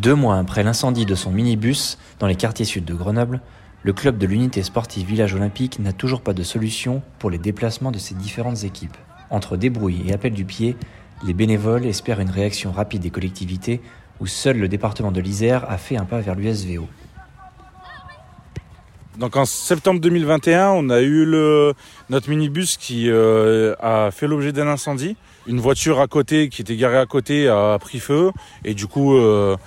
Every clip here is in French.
Deux mois après l'incendie de son minibus dans les quartiers sud de Grenoble, le club de l'unité sportive Village Olympique n'a toujours pas de solution pour les déplacements de ses différentes équipes. Entre débrouille et appel du pied, les bénévoles espèrent une réaction rapide des collectivités où seul le département de l'Isère a fait un pas vers l'USVO. Donc en septembre 2021, on a eu notre minibus qui euh, a fait l'objet d'un incendie. Une voiture à côté qui était garée à côté a pris feu et du coup euh,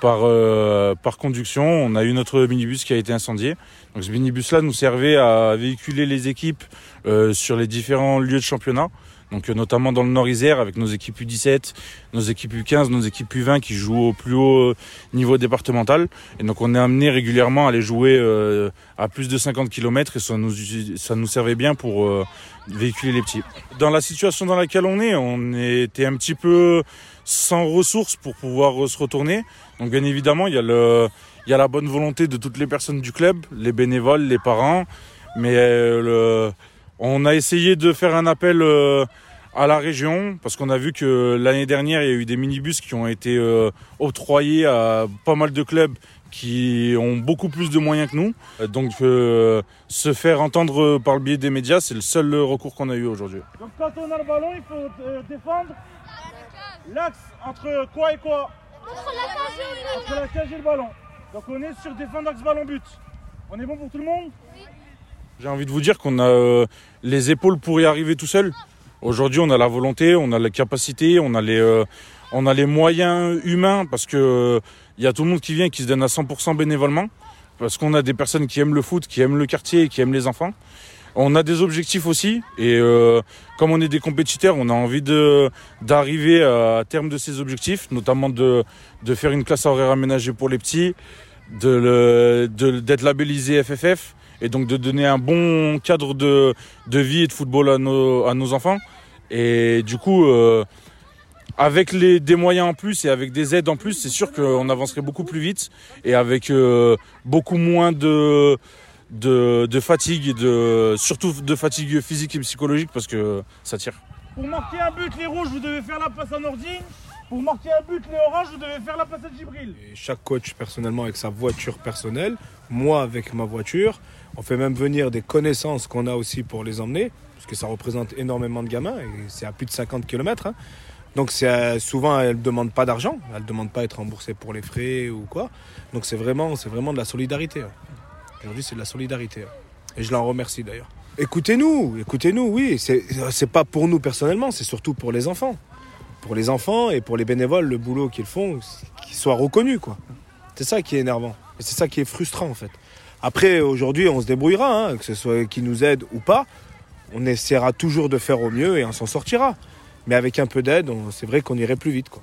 par, euh, par conduction, on a eu notre minibus qui a été incendié. Donc ce minibus-là nous servait à véhiculer les équipes sur les différents lieux de championnat donc euh, notamment dans le Nord-Isère avec nos équipes U17, nos équipes U15, nos équipes U20 qui jouent au plus haut euh, niveau départemental. Et donc on est amené régulièrement à aller jouer euh, à plus de 50 km et ça nous, ça nous servait bien pour véhiculer les petits. Dans la situation dans laquelle on est, on était un petit peu sans ressources pour pouvoir se retourner. Donc bien évidemment, il y a le, il y a la bonne volonté de toutes les personnes du club, les bénévoles, les parents, mais le on a essayé de faire un appel euh, à la région parce qu'on a vu que l'année dernière il y a eu des minibus qui ont été euh, octroyés à pas mal de clubs qui ont beaucoup plus de moyens que nous. Donc euh, se faire entendre par le biais des médias, c'est le seul recours qu'on a eu aujourd'hui. Donc quand on a le ballon, il faut défendre l'axe entre quoi et quoi Entre la cage et le ballon. Donc on est sur défendre axe ballon but. On est bon pour tout le monde? J'ai envie de vous dire qu'on a euh, les épaules pour y arriver tout seul. Aujourd'hui, on a la volonté, on a la capacité, on a les, euh, on a les moyens humains parce que il y a tout le monde qui vient, qui se donne à 100% bénévolement, parce qu'on a des personnes qui aiment le foot, qui aiment le quartier et qui aiment les enfants. On a des objectifs aussi et euh, comme on est des compétiteurs, on a envie de d'arriver à terme de ces objectifs, notamment de faire une classe horaire aménagée pour les petits, de d'être labellisé FFF et donc de donner un bon cadre de, vie et de football à nos, à nos enfants. Et du coup, euh, avec les, des moyens en plus et avec des aides en plus, c'est sûr qu'on avancerait beaucoup plus vite et avec euh, beaucoup moins de, de, de fatigue, et de, surtout de fatigue physique et psychologique parce que ça tire. Pour marquer un but, les rouges, vous devez faire la passe à Nordine. Pour marquer un but, les oranges, vous devez faire la passe à Gibril. chaque coach personnellement avec sa voiture personnelle, moi avec ma voiture. On fait même venir des connaissances qu'on a aussi pour les emmener, parce que ça représente énormément de gamins, et c'est à plus de 50 km. Hein. Donc c'est souvent elles ne demandent pas d'argent, elles ne demandent pas à être remboursées pour les frais ou quoi. Donc c'est vraiment, c'est vraiment de la solidarité. Hein. Aujourd'hui c'est de la solidarité. Et je l'en remercie d'ailleurs. Écoutez-nous, écoutez-nous, oui. C'est pas pour nous personnellement, c'est surtout pour les enfants. Pour les enfants et pour les bénévoles, le boulot qu'ils font, qu'ils soient reconnus, quoi. C'est ça qui est énervant. Et c'est ça qui est frustrant, en fait. Après, aujourd'hui, on se débrouillera, hein, que ce soit qui nous aide ou pas. On essaiera toujours de faire au mieux et on s'en sortira. Mais avec un peu d'aide, c'est vrai qu'on irait plus vite. Quoi.